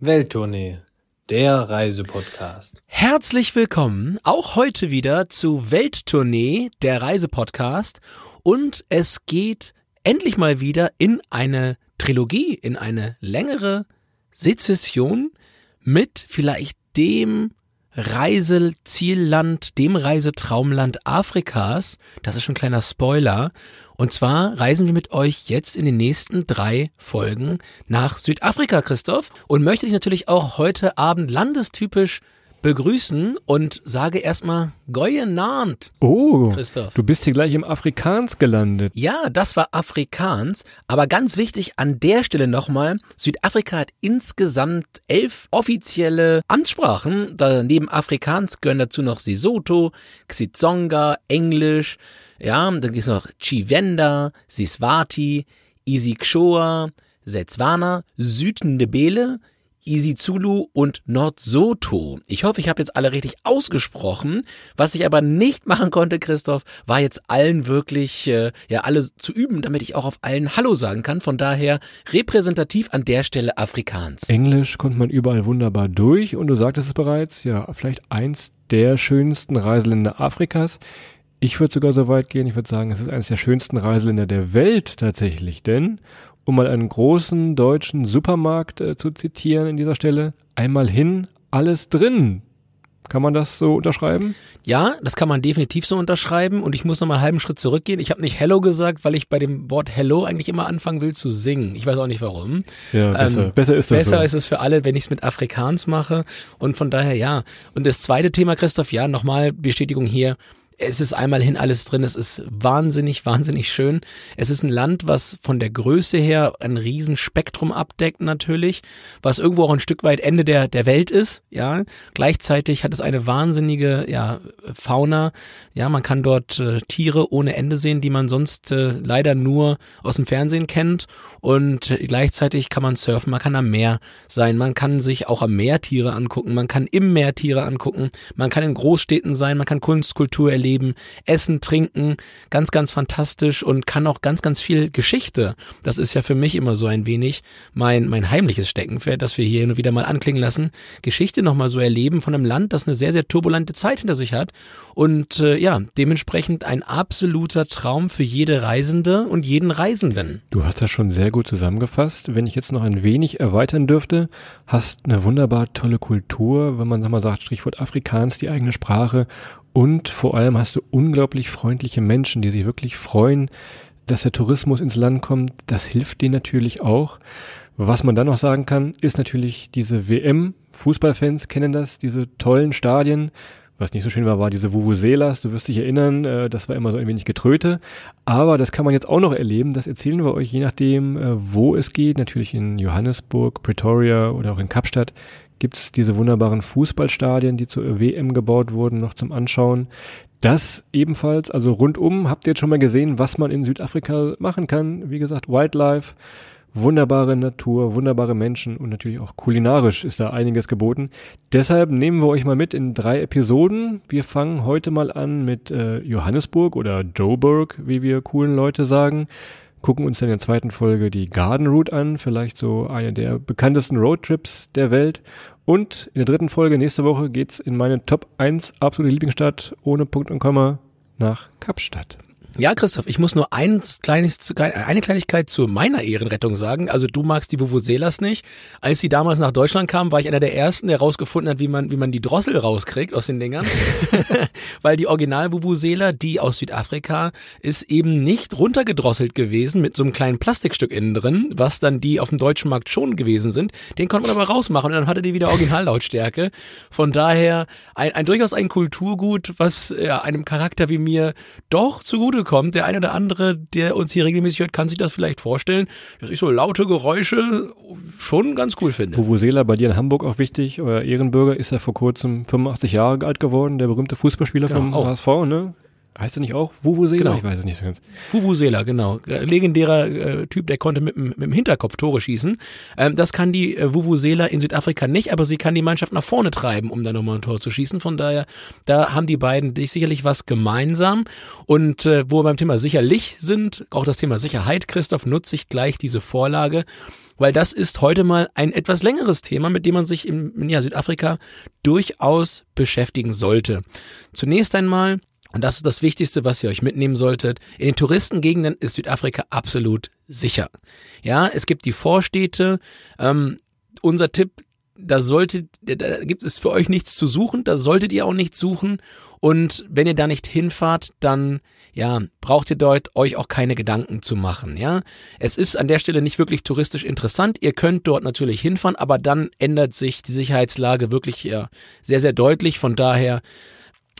Welttournee, der Reisepodcast. Herzlich willkommen auch heute wieder zu Welttournee, der Reisepodcast. Und es geht endlich mal wieder in eine Trilogie, in eine längere Sezession mit vielleicht dem Reisezielland, dem Reisetraumland Afrikas. Das ist schon ein kleiner Spoiler. Und zwar reisen wir mit euch jetzt in den nächsten drei Folgen nach Südafrika, Christoph. Und möchte dich natürlich auch heute Abend landestypisch begrüßen und sage erstmal Goye Nant. Oh, Christoph. du bist hier gleich im Afrikaans gelandet. Ja, das war Afrikaans, aber ganz wichtig an der Stelle nochmal, Südafrika hat insgesamt elf offizielle Amtssprachen, da neben Afrikaans gehören dazu noch Sesotho, Xitsonga, Englisch, ja, dann gibt es noch Chivenda, Siswati, Isikshoa, Setswana, Südndebele, Isizulu und Nordsoto. Ich hoffe, ich habe jetzt alle richtig ausgesprochen. Was ich aber nicht machen konnte, Christoph, war jetzt allen wirklich, äh, ja, alle zu üben, damit ich auch auf allen Hallo sagen kann. Von daher repräsentativ an der Stelle Afrikaans. Englisch kommt man überall wunderbar durch und du sagtest es bereits, ja, vielleicht eins der schönsten Reiseländer Afrikas. Ich würde sogar so weit gehen, ich würde sagen, es ist eines der schönsten Reiseländer der Welt tatsächlich, denn um mal einen großen deutschen Supermarkt äh, zu zitieren in dieser Stelle, einmal hin, alles drin. Kann man das so unterschreiben? Ja, das kann man definitiv so unterschreiben. Und ich muss noch mal einen halben Schritt zurückgehen. Ich habe nicht Hello gesagt, weil ich bei dem Wort Hello eigentlich immer anfangen will zu singen. Ich weiß auch nicht warum. Ja, besser, ähm, besser ist das. Besser so. ist es für alle, wenn ich es mit Afrikaans mache. Und von daher ja. Und das zweite Thema, Christoph, ja, nochmal Bestätigung hier es ist einmal hin alles drin. Es ist wahnsinnig, wahnsinnig schön. Es ist ein Land, was von der Größe her ein Riesenspektrum abdeckt natürlich, was irgendwo auch ein Stück weit Ende der, der Welt ist, ja. Gleichzeitig hat es eine wahnsinnige, ja, Fauna. Ja, man kann dort äh, Tiere ohne Ende sehen, die man sonst äh, leider nur aus dem Fernsehen kennt. Und gleichzeitig kann man surfen, man kann am Meer sein, man kann sich auch am Meer Tiere angucken, man kann im Meer Tiere angucken, man kann in Großstädten sein, man kann Kunst, Kultur erleben erleben, essen, trinken, ganz, ganz fantastisch und kann auch ganz, ganz viel Geschichte. Das ist ja für mich immer so ein wenig mein, mein heimliches Steckenpferd, das wir hier nur wieder mal anklingen lassen. Geschichte nochmal so erleben von einem Land, das eine sehr, sehr turbulente Zeit hinter sich hat und äh, ja, dementsprechend ein absoluter Traum für jede Reisende und jeden Reisenden. Du hast das schon sehr gut zusammengefasst. Wenn ich jetzt noch ein wenig erweitern dürfte, hast eine wunderbar tolle Kultur, wenn man sag mal sagt, Strichwort Afrikaans, die eigene Sprache und vor allem hast du unglaublich freundliche Menschen, die sich wirklich freuen, dass der Tourismus ins Land kommt. Das hilft denen natürlich auch. Was man dann noch sagen kann, ist natürlich diese WM. Fußballfans kennen das, diese tollen Stadien. Was nicht so schön war, war diese Vuvuzelas. Du wirst dich erinnern, äh, das war immer so ein wenig Getröte. Aber das kann man jetzt auch noch erleben. Das erzählen wir euch, je nachdem, äh, wo es geht. Natürlich in Johannesburg, Pretoria oder auch in Kapstadt gibt es diese wunderbaren Fußballstadien, die zur WM gebaut wurden, noch zum Anschauen. Das ebenfalls, also rundum habt ihr jetzt schon mal gesehen, was man in Südafrika machen kann. Wie gesagt, Wildlife, wunderbare Natur, wunderbare Menschen und natürlich auch kulinarisch ist da einiges geboten. Deshalb nehmen wir euch mal mit in drei Episoden. Wir fangen heute mal an mit äh, Johannesburg oder Joburg, wie wir coolen Leute sagen gucken uns dann in der zweiten Folge die Garden Route an, vielleicht so eine der bekanntesten Roadtrips der Welt. Und in der dritten Folge nächste Woche geht's in meine Top 1 absolute Lieblingsstadt ohne Punkt und Komma nach Kapstadt. Ja, Christoph, ich muss nur eins kleines, eine Kleinigkeit zu meiner Ehrenrettung sagen. Also du magst die Vuvuzelas nicht. Als sie damals nach Deutschland kamen, war ich einer der ersten, der rausgefunden hat, wie man, wie man die Drossel rauskriegt aus den Dingern. Weil die Original Vuvuzela, die aus Südafrika, ist eben nicht runtergedrosselt gewesen mit so einem kleinen Plastikstück innen drin, was dann die auf dem deutschen Markt schon gewesen sind. Den konnte man aber rausmachen und dann hatte die wieder Originallautstärke. Von daher ein, ein durchaus ein Kulturgut, was ja, einem Charakter wie mir doch zugute kommt. Der eine oder andere, der uns hier regelmäßig hört, kann sich das vielleicht vorstellen, dass ich so laute Geräusche schon ganz cool finde. Vuvuzela bei dir in Hamburg auch wichtig. Euer Ehrenbürger ist ja vor kurzem 85 Jahre alt geworden, der berühmte Fußballspieler genau, vom auch. HSV, ne? Heißt er nicht auch Vuvuzela? Genau. Ich weiß es nicht so ganz. Vuvuzela, genau. Legendärer äh, Typ, der konnte mit, mit dem Hinterkopf Tore schießen. Ähm, das kann die äh, Vuvuzela in Südafrika nicht, aber sie kann die Mannschaft nach vorne treiben, um dann nochmal ein Tor zu schießen. Von daher, da haben die beiden sicherlich was gemeinsam. Und äh, wo wir beim Thema sicherlich sind, auch das Thema Sicherheit, Christoph, nutze ich gleich diese Vorlage weil das ist heute mal ein etwas längeres Thema, mit dem man sich in ja, Südafrika durchaus beschäftigen sollte. Zunächst einmal und das ist das Wichtigste, was ihr euch mitnehmen solltet. In den Touristengegenden ist Südafrika absolut sicher. Ja, es gibt die Vorstädte. Ähm, unser Tipp, da solltet, da gibt es für euch nichts zu suchen, da solltet ihr auch nichts suchen. Und wenn ihr da nicht hinfahrt, dann ja, braucht ihr dort euch auch keine Gedanken zu machen, ja. Es ist an der Stelle nicht wirklich touristisch interessant. Ihr könnt dort natürlich hinfahren, aber dann ändert sich die Sicherheitslage wirklich ja, sehr, sehr deutlich. Von daher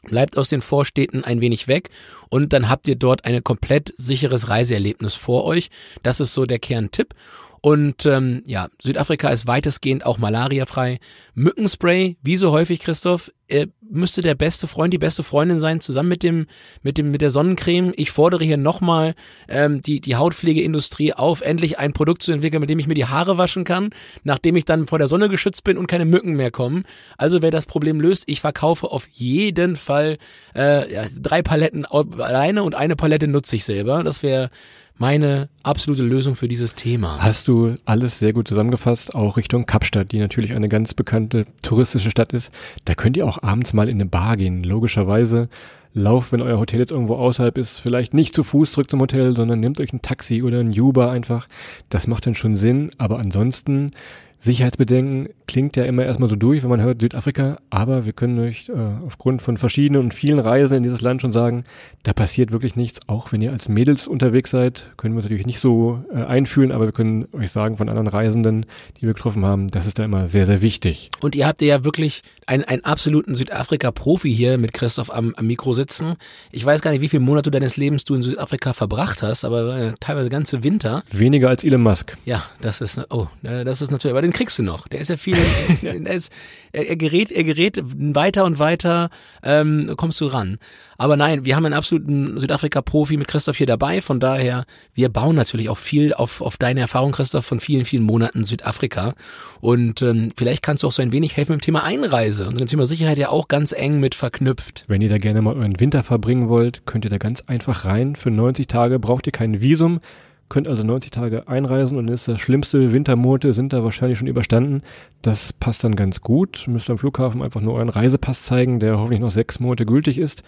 bleibt aus den Vorstädten ein wenig weg und dann habt ihr dort ein komplett sicheres Reiseerlebnis vor euch. Das ist so der Kerntipp. Und ähm, ja, Südafrika ist weitestgehend auch malariafrei. Mückenspray, wie so häufig, Christoph, äh, müsste der beste Freund, die beste Freundin sein, zusammen mit dem, mit dem, mit der Sonnencreme. Ich fordere hier nochmal ähm, die, die Hautpflegeindustrie auf, endlich ein Produkt zu entwickeln, mit dem ich mir die Haare waschen kann, nachdem ich dann vor der Sonne geschützt bin und keine Mücken mehr kommen. Also wer das Problem löst, ich verkaufe auf jeden Fall äh, ja, drei Paletten alleine und eine Palette nutze ich selber. Das wäre meine absolute Lösung für dieses Thema. Hast du alles sehr gut zusammengefasst, auch Richtung Kapstadt, die natürlich eine ganz bekannte touristische Stadt ist. Da könnt ihr auch abends mal in eine Bar gehen. Logischerweise lauft, wenn euer Hotel jetzt irgendwo außerhalb ist, vielleicht nicht zu Fuß zurück zum Hotel, sondern nehmt euch ein Taxi oder ein Uber einfach. Das macht dann schon Sinn, aber ansonsten Sicherheitsbedenken klingt ja immer erstmal so durch, wenn man hört Südafrika, aber wir können euch äh, aufgrund von verschiedenen und vielen Reisen in dieses Land schon sagen, da passiert wirklich nichts. Auch wenn ihr als Mädels unterwegs seid, können wir uns natürlich nicht so äh, einfühlen, aber wir können euch sagen von anderen Reisenden, die wir getroffen haben, das ist da immer sehr, sehr wichtig. Und ihr habt ja wirklich einen, einen absoluten Südafrika-Profi hier mit Christoph am, am Mikro sitzen. Ich weiß gar nicht, wie viele Monate deines Lebens du in Südafrika verbracht hast, aber äh, teilweise ganze Winter. Weniger als Elon Musk. Ja, das ist, oh, äh, das ist natürlich, den kriegst du noch. Der ist ja viel, er, ist, er, er gerät, er gerät weiter und weiter, ähm, kommst du ran. Aber nein, wir haben einen absoluten Südafrika-Profi mit Christoph hier dabei. Von daher, wir bauen natürlich auch viel auf, auf deine Erfahrung, Christoph, von vielen, vielen Monaten Südafrika. Und ähm, vielleicht kannst du auch so ein wenig helfen mit dem Thema Einreise und dem Thema Sicherheit ja auch ganz eng mit verknüpft. Wenn ihr da gerne mal euren Winter verbringen wollt, könnt ihr da ganz einfach rein. Für 90 Tage braucht ihr kein Visum könnt also 90 Tage einreisen und ist das schlimmste Wintermonate sind da wahrscheinlich schon überstanden. Das passt dann ganz gut. Müsst am Flughafen einfach nur euren Reisepass zeigen, der hoffentlich noch sechs Monate gültig ist.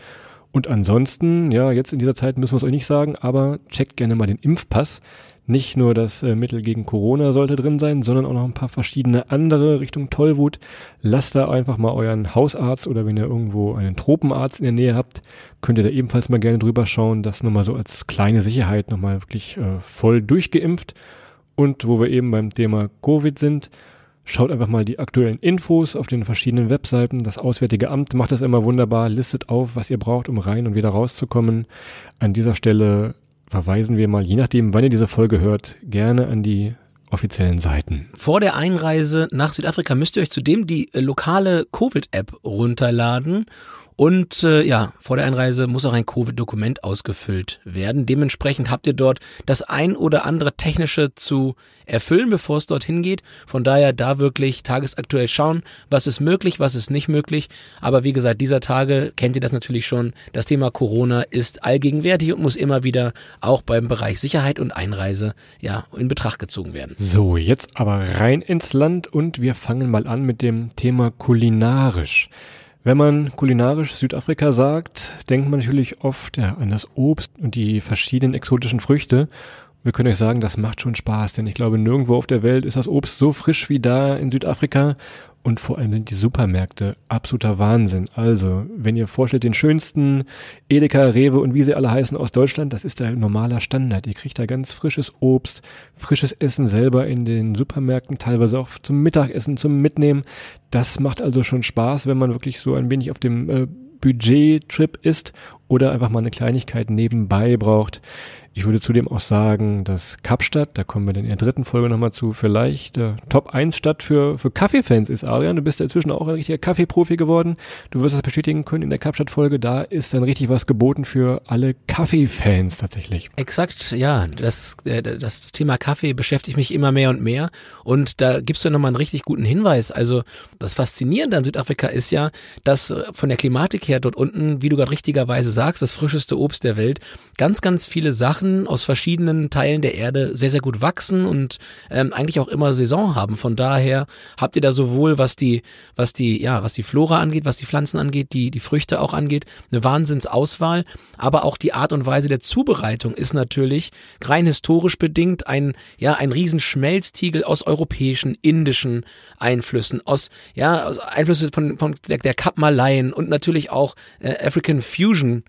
Und ansonsten, ja, jetzt in dieser Zeit müssen wir es euch nicht sagen, aber checkt gerne mal den Impfpass. Nicht nur das äh, Mittel gegen Corona sollte drin sein, sondern auch noch ein paar verschiedene andere Richtung Tollwut. Lasst da einfach mal euren Hausarzt oder wenn ihr irgendwo einen Tropenarzt in der Nähe habt, könnt ihr da ebenfalls mal gerne drüber schauen. Das nur mal so als kleine Sicherheit nochmal wirklich äh, voll durchgeimpft. Und wo wir eben beim Thema Covid sind, Schaut einfach mal die aktuellen Infos auf den verschiedenen Webseiten. Das Auswärtige Amt macht das immer wunderbar, listet auf, was ihr braucht, um rein und wieder rauszukommen. An dieser Stelle verweisen wir mal, je nachdem, wann ihr diese Folge hört, gerne an die offiziellen Seiten. Vor der Einreise nach Südafrika müsst ihr euch zudem die äh, lokale Covid-App runterladen und äh, ja, vor der Einreise muss auch ein Covid-Dokument ausgefüllt werden. Dementsprechend habt ihr dort das ein oder andere technische zu erfüllen, bevor es dorthin geht. Von daher da wirklich tagesaktuell schauen, was ist möglich, was ist nicht möglich. Aber wie gesagt, dieser Tage kennt ihr das natürlich schon. Das Thema Corona ist allgegenwärtig und muss immer wieder auch beim Bereich Sicherheit und Einreise ja in Betracht gezogen werden. So, jetzt aber rein ins Land und wir fangen mal an mit dem Thema kulinarisch. Wenn man kulinarisch Südafrika sagt, denkt man natürlich oft ja, an das Obst und die verschiedenen exotischen Früchte. Wir können euch sagen, das macht schon Spaß, denn ich glaube, nirgendwo auf der Welt ist das Obst so frisch wie da in Südafrika und vor allem sind die Supermärkte absoluter Wahnsinn. Also, wenn ihr vorstellt, den schönsten Edeka, Rewe und wie sie alle heißen aus Deutschland, das ist der normaler Standard. Ihr kriegt da ganz frisches Obst, frisches Essen selber in den Supermärkten, teilweise auch zum Mittagessen, zum Mitnehmen. Das macht also schon Spaß, wenn man wirklich so ein wenig auf dem äh, Budget-Trip ist oder einfach mal eine Kleinigkeit nebenbei braucht. Ich würde zudem auch sagen, dass Kapstadt, da kommen wir dann in der dritten Folge nochmal zu, vielleicht äh, Top 1 Stadt für, für Kaffeefans ist. Adrian, du bist ja inzwischen auch ein richtiger Kaffeeprofi geworden. Du wirst das bestätigen können in der Kapstadt-Folge. Da ist dann richtig was geboten für alle Kaffeefans tatsächlich. Exakt, ja. Das, äh, das Thema Kaffee beschäftigt mich immer mehr und mehr. Und da gibst du nochmal einen richtig guten Hinweis. Also das Faszinierende an Südafrika ist ja, dass äh, von der Klimatik her dort unten, wie du gerade richtigerweise sagst, das frischeste Obst der Welt, ganz, ganz viele Sachen aus verschiedenen Teilen der Erde sehr, sehr gut wachsen und ähm, eigentlich auch immer Saison haben. Von daher habt ihr da sowohl, was die, was die, ja, was die Flora angeht, was die Pflanzen angeht, die, die Früchte auch angeht, eine Wahnsinnsauswahl, aber auch die Art und Weise der Zubereitung ist natürlich rein historisch bedingt ein, ja, ein Riesenschmelztiegel aus europäischen, indischen Einflüssen, aus, ja, aus Einflüsse von, von der, der Kapmaleien und natürlich auch äh, African Fusion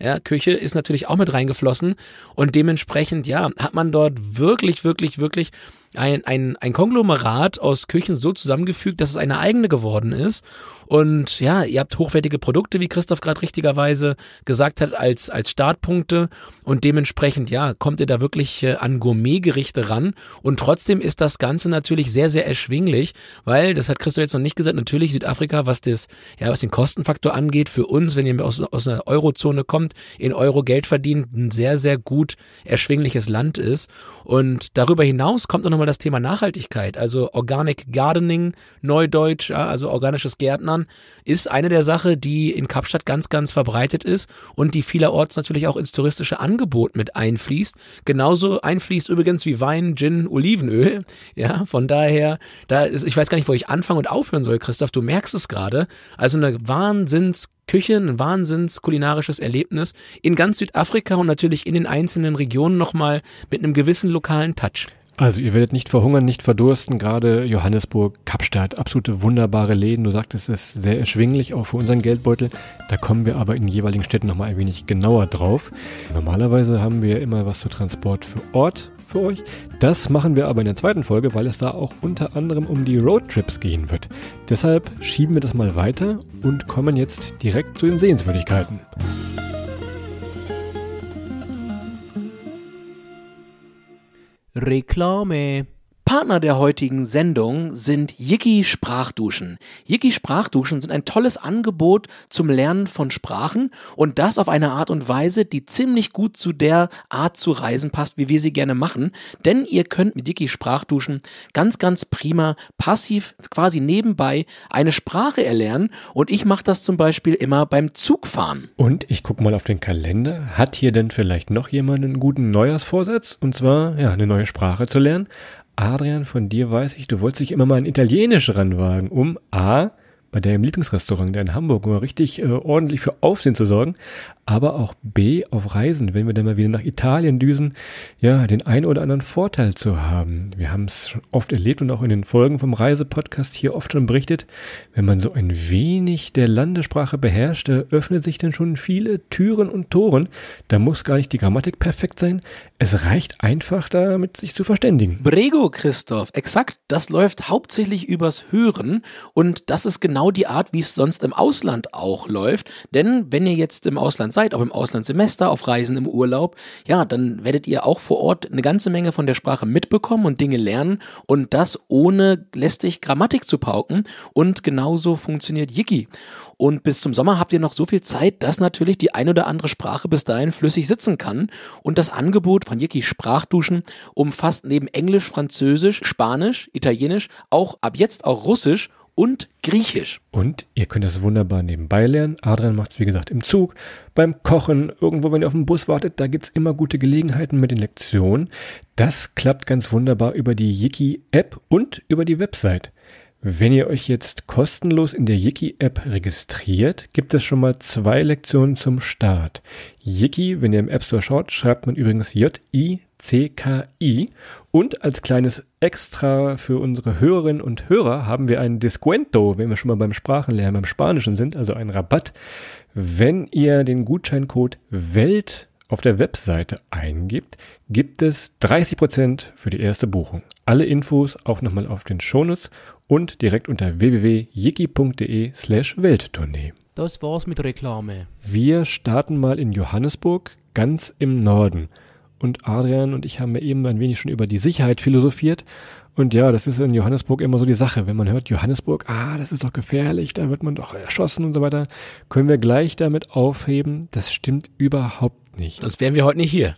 ja, Küche ist natürlich auch mit reingeflossen und dementsprechend, ja, hat man dort wirklich, wirklich, wirklich ein, ein, ein Konglomerat aus Küchen so zusammengefügt, dass es eine eigene geworden ist. Und ja, ihr habt hochwertige Produkte, wie Christoph gerade richtigerweise gesagt hat, als, als Startpunkte. Und dementsprechend, ja, kommt ihr da wirklich äh, an Gourmetgerichte ran. Und trotzdem ist das Ganze natürlich sehr, sehr erschwinglich, weil, das hat Christoph jetzt noch nicht gesagt, natürlich Südafrika, was das, ja, was den Kostenfaktor angeht, für uns, wenn ihr aus, aus einer Eurozone kommt, in Euro Geld verdient, ein sehr, sehr gut erschwingliches Land ist. Und darüber hinaus kommt auch nochmal das Thema Nachhaltigkeit, also Organic Gardening, Neudeutsch, also organisches Gärtnern, ist eine der Sachen, die in Kapstadt ganz, ganz verbreitet ist und die vielerorts natürlich auch ins touristische Angebot mit einfließt. Genauso einfließt übrigens wie Wein, Gin, Olivenöl. Ja, von daher, da ist, ich weiß gar nicht, wo ich anfangen und aufhören soll, Christoph, du merkst es gerade. Also eine Wahnsinns Küche, ein wahnsinns kulinarisches Erlebnis in ganz Südafrika und natürlich in den einzelnen Regionen nochmal mit einem gewissen lokalen Touch. Also ihr werdet nicht verhungern, nicht verdursten. Gerade Johannesburg, Kapstadt, absolute wunderbare Läden. Du sagtest, es ist sehr erschwinglich, auch für unseren Geldbeutel. Da kommen wir aber in den jeweiligen Städten nochmal ein wenig genauer drauf. Normalerweise haben wir immer was zu Transport für Ort für euch. Das machen wir aber in der zweiten Folge, weil es da auch unter anderem um die Roadtrips gehen wird. Deshalb schieben wir das mal weiter und kommen jetzt direkt zu den Sehenswürdigkeiten. Reklame. Partner der heutigen Sendung sind Yiki Sprachduschen. Yiki Sprachduschen sind ein tolles Angebot zum Lernen von Sprachen und das auf eine Art und Weise, die ziemlich gut zu der Art zu reisen passt, wie wir sie gerne machen. Denn ihr könnt mit Yiki Sprachduschen ganz, ganz prima passiv quasi nebenbei eine Sprache erlernen und ich mache das zum Beispiel immer beim Zugfahren. Und ich gucke mal auf den Kalender. Hat hier denn vielleicht noch jemand einen guten Neujahrsvorsatz? Und zwar, ja, eine neue Sprache zu lernen. Adrian, von dir weiß ich, du wolltest dich immer mal in Italienisch ranwagen, um A, bei deinem Lieblingsrestaurant, der in Hamburg, mal richtig äh, ordentlich für Aufsehen zu sorgen, aber auch B, auf Reisen, wenn wir dann mal wieder nach Italien düsen, ja, den ein oder anderen Vorteil zu haben. Wir haben es schon oft erlebt und auch in den Folgen vom Reisepodcast hier oft schon berichtet, wenn man so ein wenig der Landessprache beherrscht, da öffnet sich dann schon viele Türen und Toren. Da muss gar nicht die Grammatik perfekt sein. Es reicht einfach damit, sich zu verständigen. Brego, Christoph, exakt. Das läuft hauptsächlich übers Hören und das ist genau die Art, wie es sonst im Ausland auch läuft. Denn wenn ihr jetzt im Ausland seid, auch im Auslandssemester, auf Reisen im Urlaub, ja, dann werdet ihr auch vor Ort eine ganze Menge von der Sprache mitbekommen und Dinge lernen und das ohne lästig Grammatik zu pauken. Und genauso funktioniert Yiki. Und bis zum Sommer habt ihr noch so viel Zeit, dass natürlich die ein oder andere Sprache bis dahin flüssig sitzen kann. Und das Angebot von Yiki Sprachduschen umfasst neben Englisch, Französisch, Spanisch, Italienisch auch ab jetzt auch Russisch und Griechisch. Und ihr könnt das wunderbar nebenbei lernen. Adrian macht es, wie gesagt, im Zug, beim Kochen, irgendwo, wenn ihr auf den Bus wartet. Da gibt es immer gute Gelegenheiten mit den Lektionen. Das klappt ganz wunderbar über die Yiki-App und über die Website. Wenn ihr euch jetzt kostenlos in der Yiki-App registriert, gibt es schon mal zwei Lektionen zum Start. Yiki, wenn ihr im App Store schaut, schreibt man übrigens J-I-C-K-I. Und als kleines Extra für unsere Hörerinnen und Hörer haben wir ein Descuento, wenn wir schon mal beim Sprachenlernen, beim Spanischen sind, also ein Rabatt, wenn ihr den Gutscheincode WELT auf der Webseite eingibt, gibt es 30% für die erste Buchung. Alle Infos auch nochmal auf den Shownotes und direkt unter www.yiki.de slash Welttournee. Das war's mit Reklame. Wir starten mal in Johannesburg, ganz im Norden. Und Adrian und ich haben ja eben ein wenig schon über die Sicherheit philosophiert. Und ja, das ist in Johannesburg immer so die Sache. Wenn man hört, Johannesburg, ah, das ist doch gefährlich, da wird man doch erschossen und so weiter, können wir gleich damit aufheben. Das stimmt überhaupt nicht. Sonst wären wir heute nicht hier.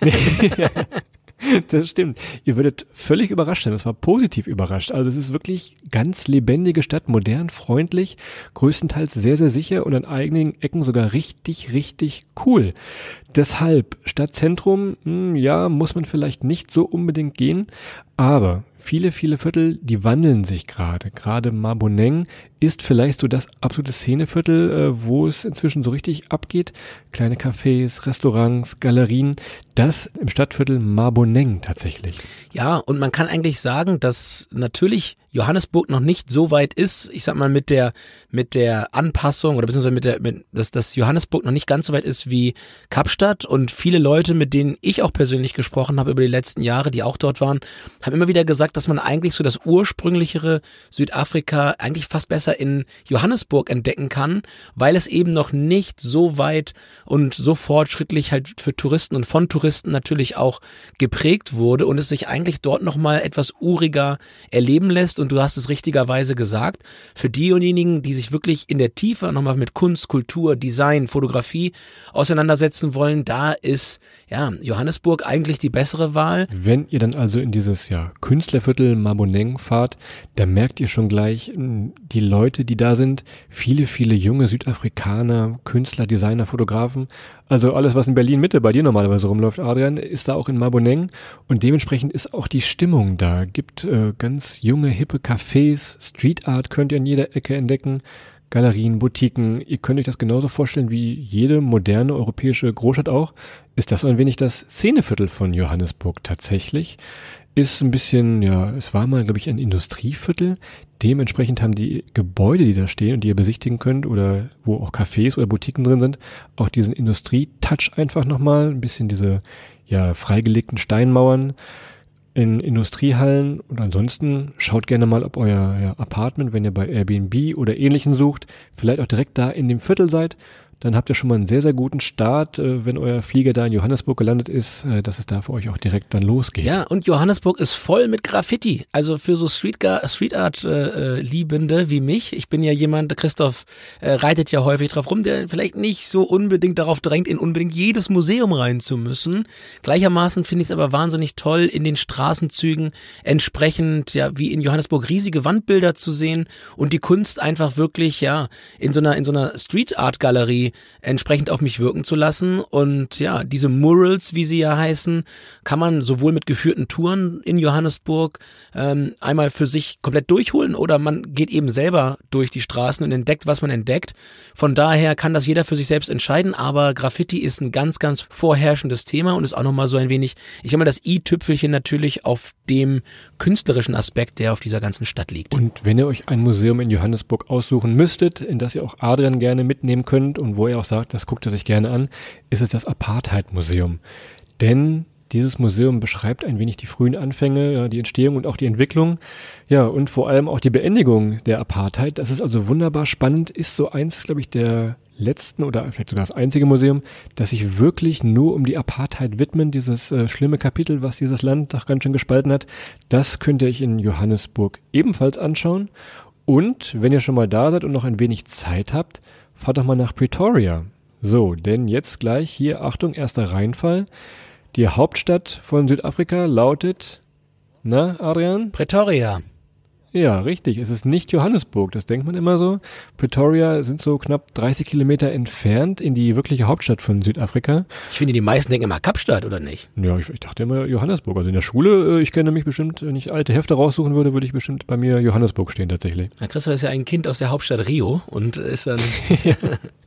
Das stimmt. Ihr würdet völlig überrascht sein. Das war positiv überrascht. Also es ist wirklich ganz lebendige Stadt, modern, freundlich, größtenteils sehr, sehr sicher und an eigenen Ecken sogar richtig, richtig cool. Deshalb, Stadtzentrum, hm, ja, muss man vielleicht nicht so unbedingt gehen, aber viele, viele Viertel, die wandeln sich gerade. Gerade Marboneng ist vielleicht so das absolute Szeneviertel, äh, wo es inzwischen so richtig abgeht. Kleine Cafés, Restaurants, Galerien. Das im Stadtviertel Marboneng tatsächlich. Ja, und man kann eigentlich sagen, dass natürlich Johannesburg noch nicht so weit ist, ich sag mal, mit der, mit der Anpassung oder beziehungsweise mit der, mit, dass, dass Johannesburg noch nicht ganz so weit ist wie Kapstadt. Und viele Leute, mit denen ich auch persönlich gesprochen habe über die letzten Jahre, die auch dort waren, haben immer wieder gesagt, dass man eigentlich so das ursprünglichere Südafrika eigentlich fast besser in Johannesburg entdecken kann, weil es eben noch nicht so weit und so fortschrittlich halt für Touristen und von Touristen natürlich auch geprägt wurde und es sich eigentlich dort nochmal etwas uriger erleben lässt und du hast es richtigerweise gesagt, für diejenigen, die sich wirklich in der Tiefe nochmal mit Kunst, Kultur, Design, Fotografie auseinandersetzen wollen, da ist ja Johannesburg eigentlich die bessere Wahl. Wenn ihr dann also in dieses ja, Künstlerviertel Maboneng fahrt, da merkt ihr schon gleich die Leute, die da sind, viele, viele junge Südafrikaner, Künstler, Designer, Fotografen, also alles, was in Berlin Mitte bei dir normalerweise rumläuft, Adrian, ist da auch in Marboneng und dementsprechend ist auch die Stimmung da. Gibt äh, ganz junge, hippe Cafés, Street Art könnt ihr an jeder Ecke entdecken, Galerien, Boutiquen. Ihr könnt euch das genauso vorstellen wie jede moderne europäische Großstadt auch. Ist das so ein wenig das Szeneviertel von Johannesburg tatsächlich? ist ein bisschen, ja, es war mal, glaube ich, ein Industrieviertel. Dementsprechend haben die Gebäude, die da stehen und die ihr besichtigen könnt oder wo auch Cafés oder Boutiquen drin sind, auch diesen Industrie-Touch einfach nochmal, ein bisschen diese, ja, freigelegten Steinmauern in Industriehallen. Und ansonsten schaut gerne mal, ob euer ja, Apartment, wenn ihr bei Airbnb oder ähnlichen sucht, vielleicht auch direkt da in dem Viertel seid dann habt ihr schon mal einen sehr, sehr guten Start, äh, wenn euer Flieger da in Johannesburg gelandet ist, äh, dass es da für euch auch direkt dann losgeht. Ja, und Johannesburg ist voll mit Graffiti. Also für so Street, Street Art äh, wie mich. Ich bin ja jemand, Christoph reitet ja häufig drauf rum, der vielleicht nicht so unbedingt darauf drängt, in unbedingt jedes Museum rein zu müssen. Gleichermaßen finde ich es aber wahnsinnig toll, in den Straßenzügen entsprechend, ja, wie in Johannesburg riesige Wandbilder zu sehen und die Kunst einfach wirklich, ja, in so einer, in so einer Street Art Galerie entsprechend auf mich wirken zu lassen. Und ja, diese Murals, wie sie ja heißen, kann man sowohl mit geführten Touren in Johannesburg ähm, einmal für sich komplett durchholen oder man geht eben selber durch die Straßen und entdeckt, was man entdeckt. Von daher kann das jeder für sich selbst entscheiden, aber Graffiti ist ein ganz, ganz vorherrschendes Thema und ist auch nochmal so ein wenig, ich sag mal, das i-Tüpfelchen natürlich auf dem künstlerischen Aspekt, der auf dieser ganzen Stadt liegt. Und wenn ihr euch ein Museum in Johannesburg aussuchen müsstet, in das ihr auch Adrian gerne mitnehmen könnt und wo er auch sagt, das guckt er sich gerne an, ist es das Apartheid-Museum. Denn dieses Museum beschreibt ein wenig die frühen Anfänge, die Entstehung und auch die Entwicklung. Ja, und vor allem auch die Beendigung der Apartheid. Das ist also wunderbar spannend, ist so eins, glaube ich, der letzten oder vielleicht sogar das einzige Museum, das sich wirklich nur um die Apartheid widmen, dieses äh, schlimme Kapitel, was dieses Land doch ganz schön gespalten hat. Das könnt ihr euch in Johannesburg ebenfalls anschauen. Und wenn ihr schon mal da seid und noch ein wenig Zeit habt, fahrt doch mal nach Pretoria. So, denn jetzt gleich hier, Achtung, erster Reinfall. Die Hauptstadt von Südafrika lautet, na, Adrian? Pretoria. Ja, richtig. Es ist nicht Johannesburg, das denkt man immer so. Pretoria sind so knapp 30 Kilometer entfernt in die wirkliche Hauptstadt von Südafrika. Ich finde, die meisten denken immer Kapstadt, oder nicht? Ja, ich, ich dachte immer Johannesburg. Also in der Schule, äh, ich kenne mich bestimmt, wenn ich alte Hefte raussuchen würde, würde ich bestimmt bei mir Johannesburg stehen tatsächlich. Na, Christoph ist ja ein Kind aus der Hauptstadt Rio und ist dann...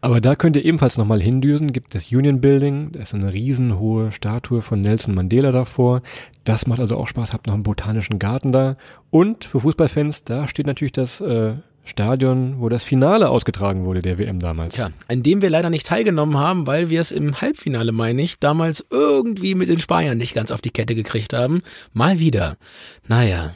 Aber da könnt ihr ebenfalls nochmal hindüsen. Gibt das Union Building, da ist eine riesenhohe Statue von Nelson Mandela davor. Das macht also auch Spaß. Habt noch einen botanischen Garten da. Und für Fußballfans, da steht natürlich das äh, Stadion, wo das Finale ausgetragen wurde, der WM damals. Ja, an dem wir leider nicht teilgenommen haben, weil wir es im Halbfinale, meine ich, damals irgendwie mit den Spaniern nicht ganz auf die Kette gekriegt haben. Mal wieder. Naja,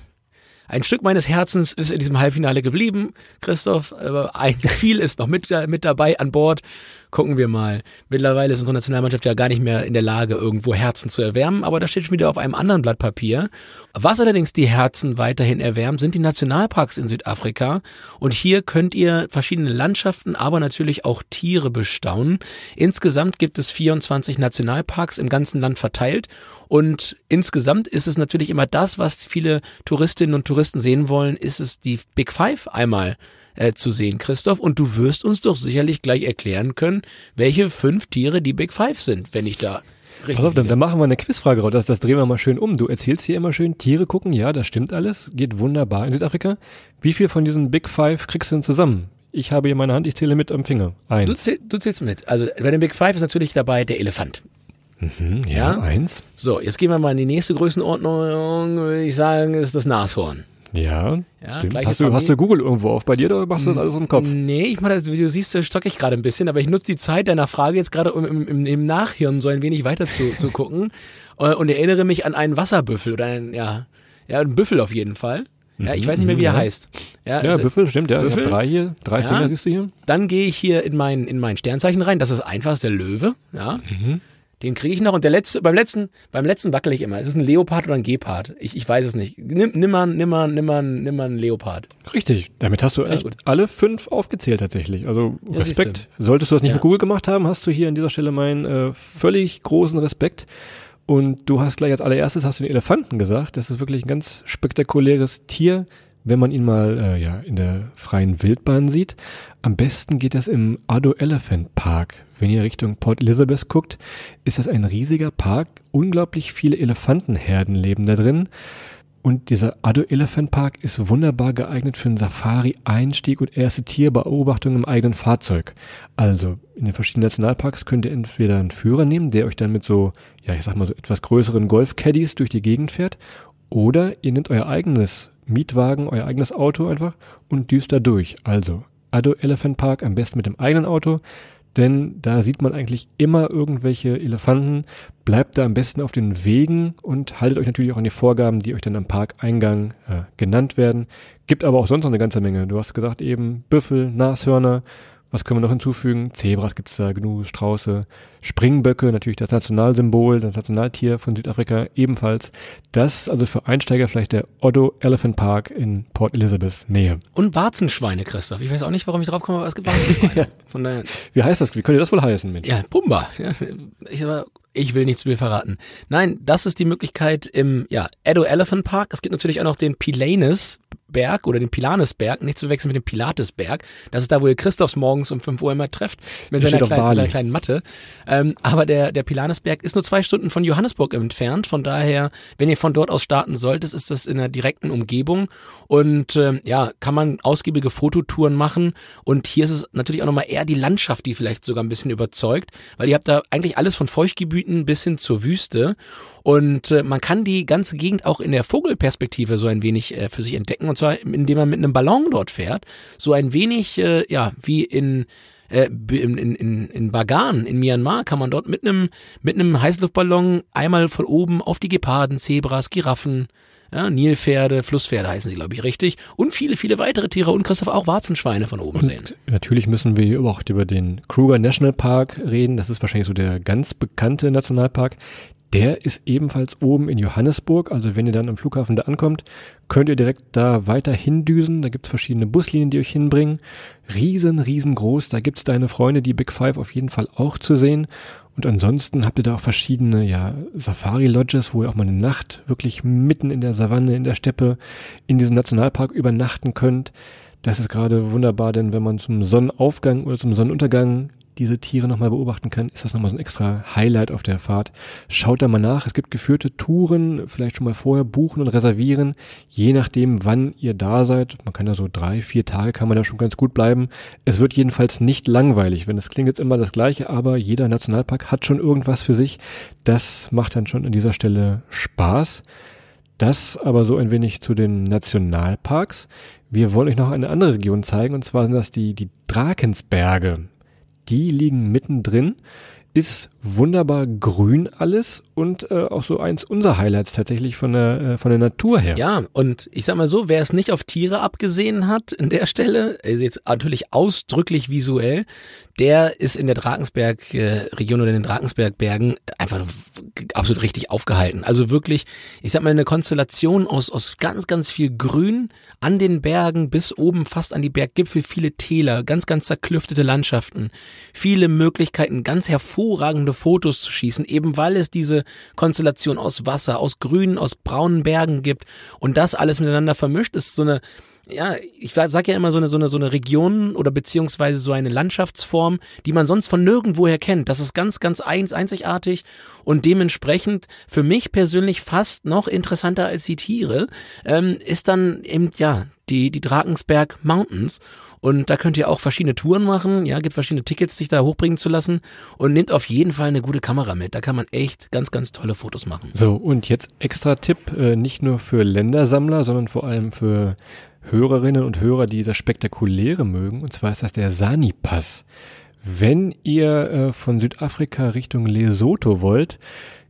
ein Stück meines Herzens ist in diesem Halbfinale geblieben, Christoph. Ein viel ist noch mit, mit dabei an Bord. Gucken wir mal. Mittlerweile ist unsere Nationalmannschaft ja gar nicht mehr in der Lage, irgendwo Herzen zu erwärmen, aber da steht schon wieder auf einem anderen Blatt Papier. Was allerdings die Herzen weiterhin erwärmt, sind die Nationalparks in Südafrika. Und hier könnt ihr verschiedene Landschaften, aber natürlich auch Tiere bestaunen. Insgesamt gibt es 24 Nationalparks im ganzen Land verteilt Und insgesamt ist es natürlich immer das, was viele Touristinnen und Touristen sehen wollen, ist es die Big Five einmal äh, zu sehen, Christoph. Und du wirst uns doch sicherlich gleich erklären können, welche fünf Tiere die Big Five sind, wenn ich da richtig. Pass auf, dann, dann machen wir eine Quizfrage raus. Das, das drehen wir mal schön um. Du erzählst hier immer schön, Tiere gucken, ja, das stimmt alles. Geht wunderbar in Südafrika. Wie viel von diesen Big Five kriegst du denn zusammen? Ich habe hier meine Hand, ich zähle mit am Finger. Du, Eins. zähl, du zählst mit. Also bei den Big Five ist natürlich dabei der Elefant. Mhm, ja, Ja? eins. So, jetzt gehen wir mal in die nächste Größenordnung, würde ich sagen, ist das Nashorn. Ja, Ja, stimmt. Hast du, hast du Google irgendwo auf bei dir oder machst du das alles im Kopf? Nee, ich mache das, wie du siehst, stocke ich gerade ein bisschen, aber ich nutze die Zeit deiner Frage jetzt gerade, um im, im, im Nachhirn so ein wenig weiter zu, zu gucken äh, und erinnere mich an einen Wasserbüffel oder einen, ja, ja, einen Büffel auf jeden Fall. Ja, ich weiß nicht mehr, wie er Mhm, ja. heißt. Ja, Ja, also, Büffel, stimmt, ja. Büffel? drei hier, drei Ja. Finger siehst du hier. Dann gehe ich hier in mein, in mein Sternzeichen rein. Das ist einfach ist der Löwe. Ja. Mhm. Den kriege ich noch. Und der letzte, beim letzten, beim letzten wackel ich immer. Ist es ein Leopard oder ein Gepard? Ich, ich weiß es nicht. Nimm, nimm mal, nimm mal, nimm mal, nimm mal einen Leopard. Richtig, damit hast du Ja, echt gut. alle fünf aufgezählt tatsächlich. Also Ja, Respekt. Solltest du das nicht Ja. mit Google gemacht haben, hast du hier an dieser Stelle meinen äh, völlig großen Respekt. Und du hast gleich als allererstes hast du den Elefanten gesagt. Das ist wirklich ein ganz spektakuläres Tier, wenn man ihn mal äh, ja in der freien Wildbahn sieht. Am besten geht das im Addo Elephant Park. Wenn ihr Richtung Port Elizabeth guckt, ist das ein riesiger Park. Unglaublich viele Elefantenherden leben da drin. Und dieser Addo Elephant Park ist wunderbar geeignet für einen Safari-Einstieg und erste Tierbeobachtung im eigenen Fahrzeug. Also in den verschiedenen Nationalparks könnt ihr entweder einen Führer nehmen, der euch dann mit so, ja ich sag mal so etwas größeren Golf-Caddies durch die Gegend fährt, oder ihr nehmt euer eigenes Mietwagen, euer eigenes Auto einfach und düst da durch. Also Addo Elephant Park am besten mit dem eigenen Auto, denn da sieht man eigentlich immer irgendwelche Elefanten. Bleibt da am besten auf den Wegen und haltet euch natürlich auch an die Vorgaben, die euch dann am Parkeingang äh, genannt werden. Gibt aber auch sonst noch eine ganze Menge. Du hast gesagt eben Büffel, Nashörner. Was können wir noch hinzufügen? Zebras gibt's da, Gnu, Strauße, Springböcke, natürlich das Nationalsymbol, das Nationaltier von Südafrika ebenfalls. Das also für Einsteiger vielleicht der Oddo Elephant Park in Port Elizabeth Nähe. Und Warzenschweine, Christoph. Ich weiß auch nicht, warum ich drauf komme, aber es gibt Warzenschweine. Von daher, Wie heißt das? Wie könnte das wohl heißen, Mensch? ja, Pumba. Ja, ich, ich will nichts mehr verraten. Nein, das ist die Möglichkeit im ja, Edo Elephant Park. Es gibt natürlich auch noch den Pilanes Berg oder den Pilanesberg, nicht zu verwechseln mit dem Pilatesberg. Das ist da, wo ihr Christophs morgens um 5 Uhr immer trefft, mit seiner kleinen, seiner kleinen Matte. Ähm, aber der, der Pilanesberg ist nur zwei Stunden von Johannesburg entfernt. Von daher, wenn ihr von dort aus starten solltet, ist das in der direkten Umgebung. Und ähm, ja, kann man ausgiebige Fototouren machen. Und hier ist es natürlich auch nochmal eher die Landschaft, die vielleicht sogar ein bisschen überzeugt, weil ihr habt da eigentlich alles von Feuchtgebieten bis hin zur Wüste. Und äh, man kann die ganze Gegend auch in der Vogelperspektive so ein wenig äh, für sich entdecken. Und zwar, indem man mit einem Ballon dort fährt. So ein wenig, äh, ja, wie in äh, in, in, in, Bagan in Myanmar kann man dort mit einem mit einem Heißluftballon einmal von oben auf die Geparden, Zebras, Giraffen, ja, Nilpferde, Flusspferde heißen sie, glaube ich, richtig. Und viele, viele weitere Tiere und Christoph auch Warzenschweine von oben sehen. Und natürlich müssen wir hier auch über den Kruger National Park reden. Das ist wahrscheinlich so der ganz bekannte Nationalpark. Der ist ebenfalls oben in Johannesburg. Also wenn ihr dann am Flughafen da ankommt, könnt ihr direkt da weiter hindüsen. Da gibt's verschiedene Buslinien, die euch hinbringen. Riesen, riesengroß. Da gibt's deine Freunde, die Big Five, auf jeden Fall auch zu sehen. Und ansonsten habt ihr da auch verschiedene ja, Safari-Lodges, wo ihr auch mal eine Nacht wirklich mitten in der Savanne, in der Steppe, in diesem Nationalpark übernachten könnt. Das ist gerade wunderbar, denn wenn man zum Sonnenaufgang oder zum Sonnenuntergang diese Tiere nochmal beobachten kann, ist das nochmal so ein extra Highlight auf der Fahrt. Schaut da mal nach. Es gibt geführte Touren, vielleicht schon mal vorher buchen und reservieren, je nachdem, wann ihr da seid. Man kann da so drei, vier Tage kann man da schon ganz gut bleiben. Es wird jedenfalls nicht langweilig, wenn es klingt jetzt immer das Gleiche, aber jeder Nationalpark hat schon irgendwas für sich. Das macht dann schon an dieser Stelle Spaß. Das aber so ein wenig zu den Nationalparks. Wir wollen euch noch eine andere Region zeigen, und zwar sind das die, die Drakensberge. Die liegen mittendrin, ist wunderbar grün alles und äh, auch so eins unserer Highlights tatsächlich von der, äh, von der Natur her. Ja, und ich sag mal so, wer es nicht auf Tiere abgesehen hat in der Stelle, also jetzt natürlich ausdrücklich visuell, der ist in der Drakensberg-Region oder in den Drakensbergbergen einfach absolut richtig aufgehalten. Also wirklich, ich sag mal, eine Konstellation aus, aus ganz, ganz viel Grün an den Bergen bis oben fast an die Berggipfel, viele Täler, ganz, ganz zerklüftete Landschaften, viele Möglichkeiten, ganz hervorragende Fotos zu schießen, eben weil es diese Konstellation aus Wasser, aus grünen, aus braunen Bergen gibt und das alles miteinander vermischt, ist so eine ja, ich sage ja immer so eine, so eine, so eine Region oder beziehungsweise so eine Landschaftsform, die man sonst von nirgendwoher kennt. Das ist ganz, ganz einzigartig und dementsprechend für mich persönlich fast noch interessanter als die Tiere, ähm, ist dann eben, ja, die, die Drakensberg Mountains. Und da könnt ihr auch verschiedene Touren machen, ja, gibt verschiedene Tickets, sich da hochbringen zu lassen und nehmt auf jeden Fall eine gute Kamera mit. Da kann man echt ganz, ganz tolle Fotos machen. So, und jetzt extra Tipp, äh, nicht nur für Ländersammler, sondern vor allem für Hörerinnen und Hörer, die das Spektakuläre mögen. Und zwar ist das der Sani-Pass. Wenn ihr äh, von Südafrika Richtung Lesotho wollt,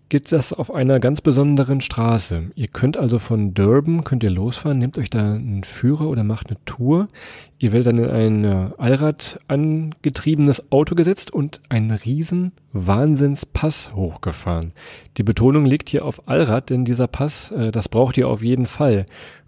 geht das auf einer ganz besonderen Straße. Ihr könnt also von Durban, könnt ihr losfahren, nehmt euch da einen Führer oder macht eine Tour. Ihr werdet dann in ein äh, Allrad angetriebenes Auto gesetzt und einen riesen Wahnsinnspass hochgefahren. Die Betonung liegt hier auf Allrad, denn dieser Pass, äh, das braucht ihr auf jeden Fall.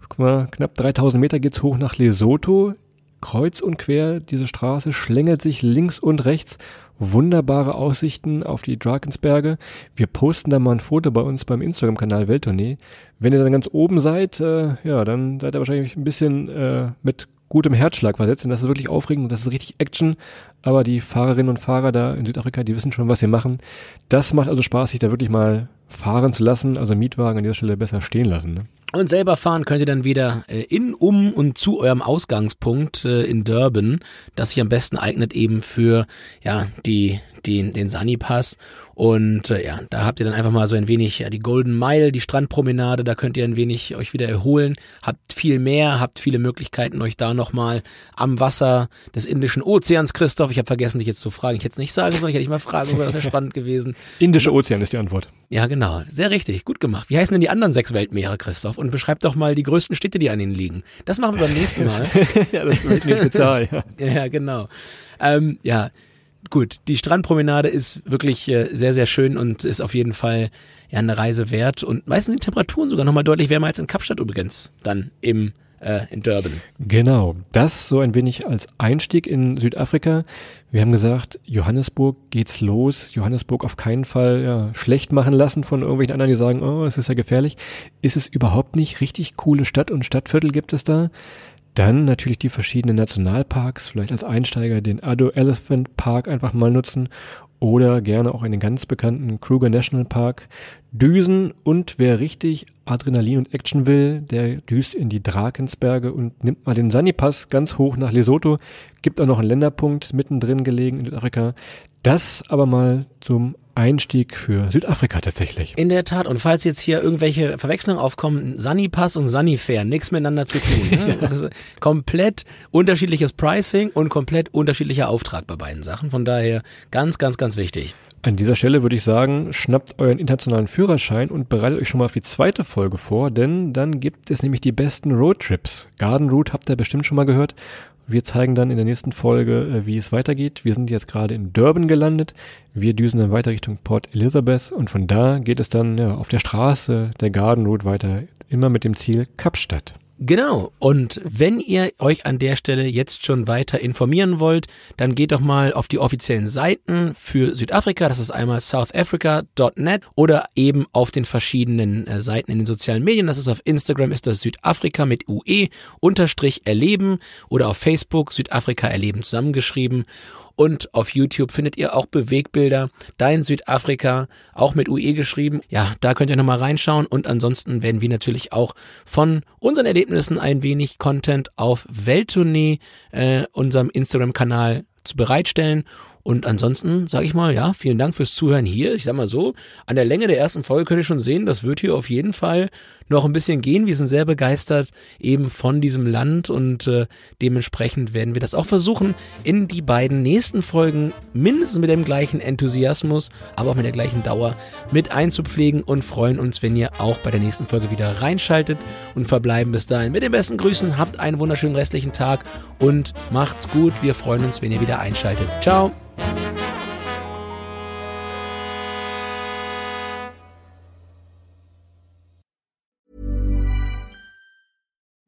Guck mal, knapp 3000 Meter geht's hoch nach Lesotho. Kreuz und quer, diese Straße schlängelt sich links und rechts wunderbare Aussichten auf die Drakensberge. Wir posten da mal ein Foto bei uns beim Instagram-Kanal Welttournee. Wenn ihr dann ganz oben seid, äh, ja, dann seid ihr wahrscheinlich ein bisschen äh, mit gutem Herzschlag versetzt. Und das ist wirklich aufregend und das ist richtig Action. Aber die Fahrerinnen und Fahrer da in Südafrika, die wissen schon, was sie machen. Das macht also Spaß, sich da wirklich mal fahren zu lassen. Also Mietwagen an dieser Stelle besser stehen lassen. Ne? Und selber fahren könnt ihr dann wieder äh, in, um und zu eurem Ausgangspunkt äh, in Durban, das sich am besten eignet eben für ja die den, den Sunny-Pass. Und äh, ja, da habt ihr dann einfach mal so ein wenig ja, die Golden Mile, die Strandpromenade, da könnt ihr ein wenig euch wieder erholen. Habt viel mehr, habt viele Möglichkeiten, euch da nochmal am Wasser des Indischen Ozeans, Christoph, ich habe vergessen, dich jetzt zu fragen. Ich hätte es nicht sagen sollen, ich hätte dich mal fragen sollen, das wäre spannend gewesen. Indische Ozean ist die Antwort. Ja, genau. Sehr richtig. Gut gemacht. Wie heißen denn die anderen sechs Weltmeere, Christoph? Und beschreib doch mal die größten Städte, die an ihnen liegen. Das machen wir beim nächsten Mal. ja, das wird eine Spezial, ja. ja, genau. Ähm, ja, gut, die Strandpromenade ist wirklich äh, sehr, sehr schön und ist auf jeden Fall ja eine Reise wert. Und meistens die Temperaturen sogar nochmal deutlich wärmer als in Kapstadt übrigens, dann im äh, in Durban. Genau, das so ein wenig als Einstieg in Südafrika. Wir haben gesagt, Johannesburg geht's los. Johannesburg auf keinen Fall ja, schlecht machen lassen von irgendwelchen anderen, die sagen, oh, es ist ja gefährlich. Ist es überhaupt nicht. Richtig coole Stadt und Stadtviertel gibt es da. Dann natürlich die verschiedenen Nationalparks, vielleicht als Einsteiger den Ado Elephant Park einfach mal nutzen oder gerne auch einen ganz bekannten Kruger National Park düsen und wer richtig Adrenalin und Action will, der düst in die Drakensberge und nimmt mal den Sunny-Pass ganz hoch nach Lesotho, gibt auch noch einen Länderpunkt mittendrin gelegen in Südafrika. Das aber mal zum Einstieg für Südafrika tatsächlich. In der Tat. Und falls jetzt hier irgendwelche Verwechslungen aufkommen, Sunny Pass und Sunny Fair, nichts miteinander zu tun. Ne? Das ist komplett unterschiedliches Pricing und komplett unterschiedlicher Auftrag bei beiden Sachen. Von daher ganz, ganz, ganz wichtig. An dieser Stelle würde ich sagen, schnappt euren internationalen Führerschein und bereitet euch schon mal auf die zweite Folge vor, denn dann gibt es nämlich die besten Roadtrips. Garden Route habt ihr bestimmt schon mal gehört. Wir zeigen dann in der nächsten Folge, äh, wie es weitergeht. Wir sind jetzt gerade in Durban gelandet. Wir düsen dann weiter Richtung Port Elizabeth und von da geht es dann ja, auf der Straße der Garden Route weiter, immer mit dem Ziel Kapstadt. Genau. Und wenn ihr euch an der Stelle jetzt schon weiter informieren wollt, dann geht doch mal auf die offiziellen Seiten für Südafrika. Das ist einmal southafrica.net oder eben auf den verschiedenen äh, Seiten in den sozialen Medien. Das ist auf Instagram ist das Südafrika mit UE unterstrich erleben oder auf Facebook Südafrika erleben zusammengeschrieben. Und auf YouTube findet ihr auch Bewegbilder, da in Südafrika, auch mit UE geschrieben. Ja, da könnt ihr nochmal reinschauen. Und ansonsten werden wir natürlich auch von unseren Erlebnissen ein wenig Content auf Welttournee, äh, unserem Instagram-Kanal zu bereitstellen. Und ansonsten sage ich mal, ja, vielen Dank fürs Zuhören hier. Ich sag mal so, an der Länge der ersten Folge könnt ihr schon sehen, das wird hier auf jeden Fall noch ein bisschen gehen. Wir sind sehr begeistert eben von diesem Land und äh, dementsprechend werden wir das auch versuchen, in die beiden nächsten Folgen mindestens mit dem gleichen Enthusiasmus, aber auch mit der gleichen Dauer mit einzupflegen und freuen uns, wenn ihr auch bei der nächsten Folge wieder reinschaltet und verbleiben bis dahin mit den besten Grüßen. Habt einen wunderschönen restlichen Tag und macht's gut. Wir freuen uns, wenn ihr wieder einschaltet. Ciao.